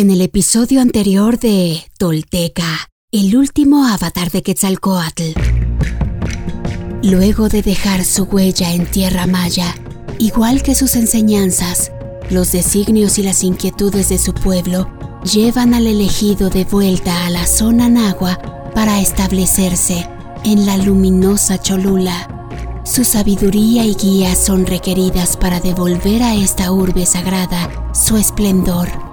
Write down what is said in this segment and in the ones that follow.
En el episodio anterior de Tolteca, el último avatar de Quetzalcoatl. Luego de dejar su huella en tierra maya, igual que sus enseñanzas, los designios y las inquietudes de su pueblo llevan al elegido de vuelta a la zona nagua para establecerse en la luminosa Cholula. Su sabiduría y guía son requeridas para devolver a esta urbe sagrada su esplendor.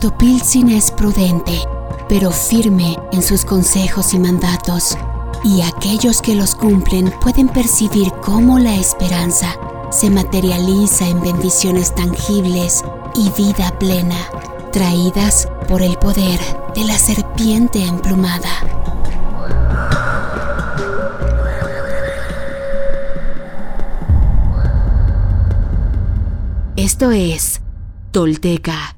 Topilzin es prudente, pero firme en sus consejos y mandatos, y aquellos que los cumplen pueden percibir cómo la esperanza se materializa en bendiciones tangibles y vida plena, traídas por el poder de la serpiente emplumada. Esto es Tolteca,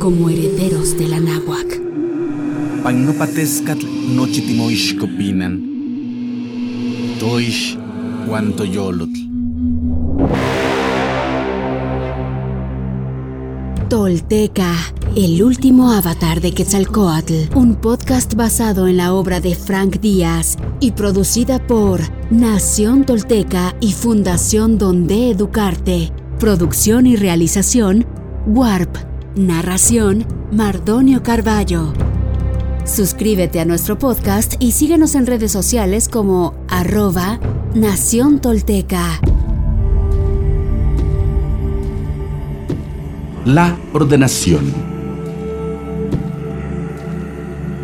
como herederos de la náhuac. Pagnopatescatl nochitimoixcopinan. Toish cuanto yolotl. Tolteca, el último avatar de Quetzalcoatl, un podcast basado en la obra de Frank Díaz y producida por Nación Tolteca y Fundación Donde Educarte. Producción y realización, Warp. Narración, Mardonio Carballo. Suscríbete a nuestro podcast y síguenos en redes sociales como arroba Nación Tolteca. La ordenación.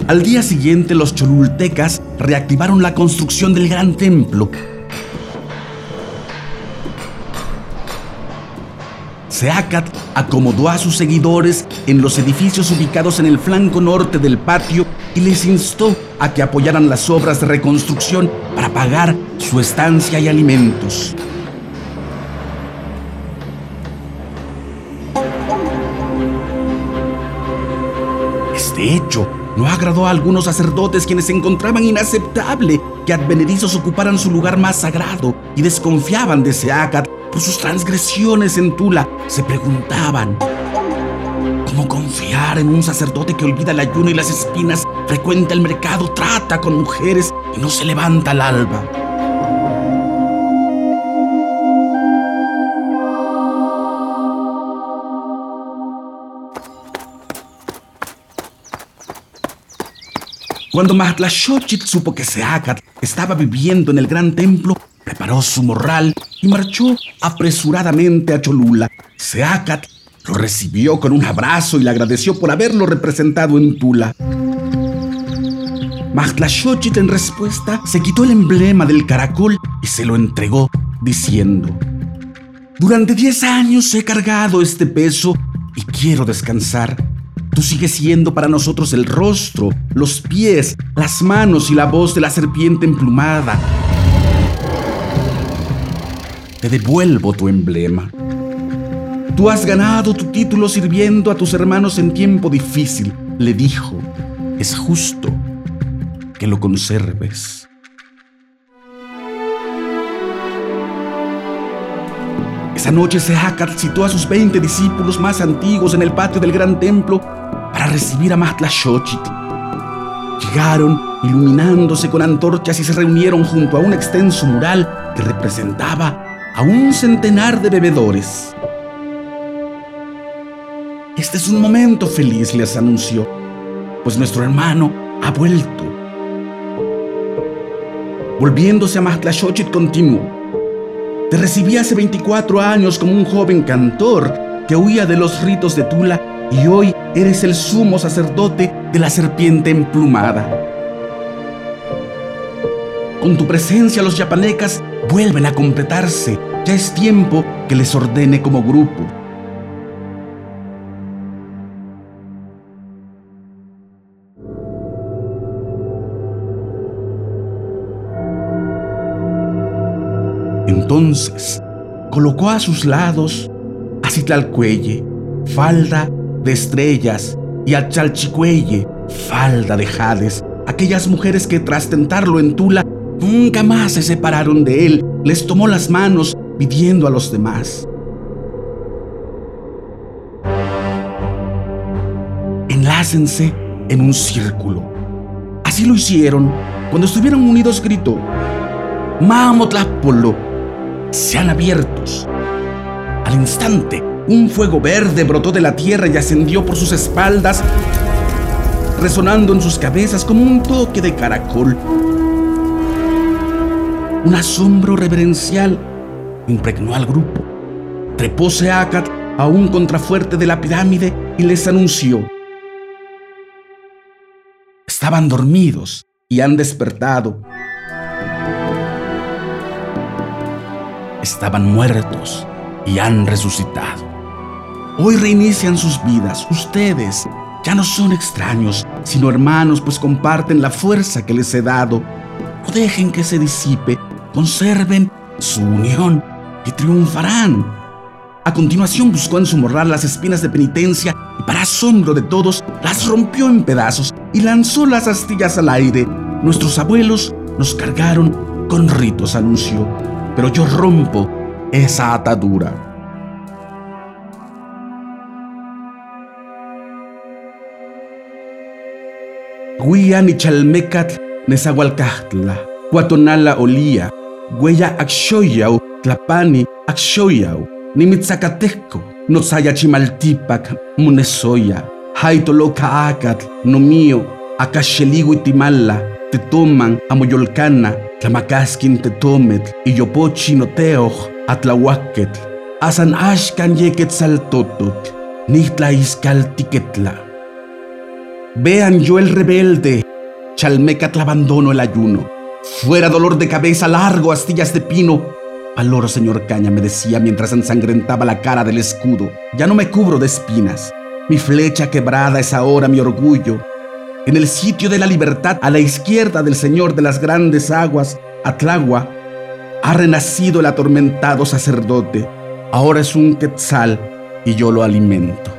Al día siguiente los cholultecas reactivaron la construcción del gran templo. Seacat acomodó a sus seguidores en los edificios ubicados en el flanco norte del patio y les instó a que apoyaran las obras de reconstrucción para pagar su estancia y alimentos. Este hecho no agradó a algunos sacerdotes quienes encontraban inaceptable que advenedizos ocuparan su lugar más sagrado y desconfiaban de Seacat por sus transgresiones en Tula. Se preguntaban, ¿cómo confiar en un sacerdote que olvida el ayuno y las espinas, frecuenta el mercado, trata con mujeres y no se levanta al alba? Cuando Mahtlashochit supo que Seacat estaba viviendo en el gran templo, preparó su morral y marchó apresuradamente a Cholula. Seacat lo recibió con un abrazo y le agradeció por haberlo representado en Tula. Mahtlashochit en respuesta se quitó el emblema del caracol y se lo entregó, diciendo, Durante 10 años he cargado este peso y quiero descansar. Tú sigues siendo para nosotros el rostro, los pies, las manos y la voz de la serpiente emplumada. Te devuelvo tu emblema. Tú has ganado tu título sirviendo a tus hermanos en tiempo difícil, le dijo. Es justo que lo conserves. Esa noche Sehacat citó a sus 20 discípulos más antiguos en el patio del gran templo para recibir a Mahtlashochitl. Llegaron iluminándose con antorchas y se reunieron junto a un extenso mural que representaba a un centenar de bebedores. Este es un momento feliz, les anunció, pues nuestro hermano ha vuelto. Volviéndose a Mahtlashochitl continuó. Te recibí hace 24 años como un joven cantor que huía de los ritos de Tula y hoy eres el sumo sacerdote de la serpiente emplumada. Con tu presencia los yapanecas vuelven a completarse. Ya es tiempo que les ordene como grupo. Entonces colocó a sus lados a Citlalcuelle, falda de estrellas, y a Chalchicuelle, falda de jades, aquellas mujeres que tras tentarlo en Tula nunca más se separaron de él, les tomó las manos pidiendo a los demás. Enlácense en un círculo. Así lo hicieron. Cuando estuvieron unidos gritó, Mamotlápolo, sean abiertos. Al instante, un fuego verde brotó de la tierra y ascendió por sus espaldas, resonando en sus cabezas como un toque de caracol. Un asombro reverencial impregnó al grupo. Trepó Seacat a un contrafuerte de la pirámide y les anunció. Estaban dormidos y han despertado. Estaban muertos y han resucitado. Hoy reinician sus vidas. Ustedes ya no son extraños, sino hermanos, pues comparten la fuerza que les he dado. No dejen que se disipe, conserven su unión y triunfarán. A continuación buscó en su morral las espinas de penitencia y para asombro de todos las rompió en pedazos y lanzó las astillas al aire. Nuestros abuelos nos cargaron con ritos, anunció, pero yo rompo esa atadura. Huía ni chalmecat nezahualcahtla, cuatonala olía, huella axoyau, tlapani axoyau, nimitzacateco, notzaya chimaltipac, munesoya, haitoloca acat, no mío, timala, te toman amoyolcana, tlamacasquin te tomet, y yopochi noteoj, atlahuaquetl, asan ashkan yequetzaltototl, nitla iscaltiquetla. Vean yo el rebelde, chalmecatl abandono el ayuno. Fuera dolor de cabeza, largo astillas de pino. Valor, señor Caña, me decía mientras ensangrentaba la cara del escudo. Ya no me cubro de espinas. Mi flecha quebrada es ahora mi orgullo. En el sitio de la libertad, a la izquierda del Señor de las grandes aguas, Atlagua, ha renacido el atormentado sacerdote. Ahora es un quetzal y yo lo alimento.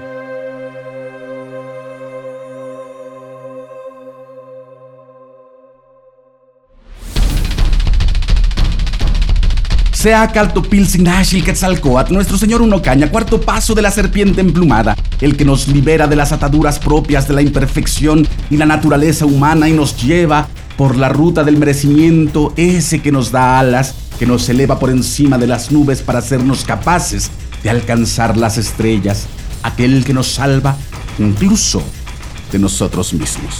Sea Caltopilsinashil Quetzalcoatl, nuestro señor Unocaña, cuarto paso de la serpiente emplumada, el que nos libera de las ataduras propias de la imperfección y la naturaleza humana y nos lleva por la ruta del merecimiento, ese que nos da alas, que nos eleva por encima de las nubes para hacernos capaces de alcanzar las estrellas, aquel que nos salva incluso de nosotros mismos.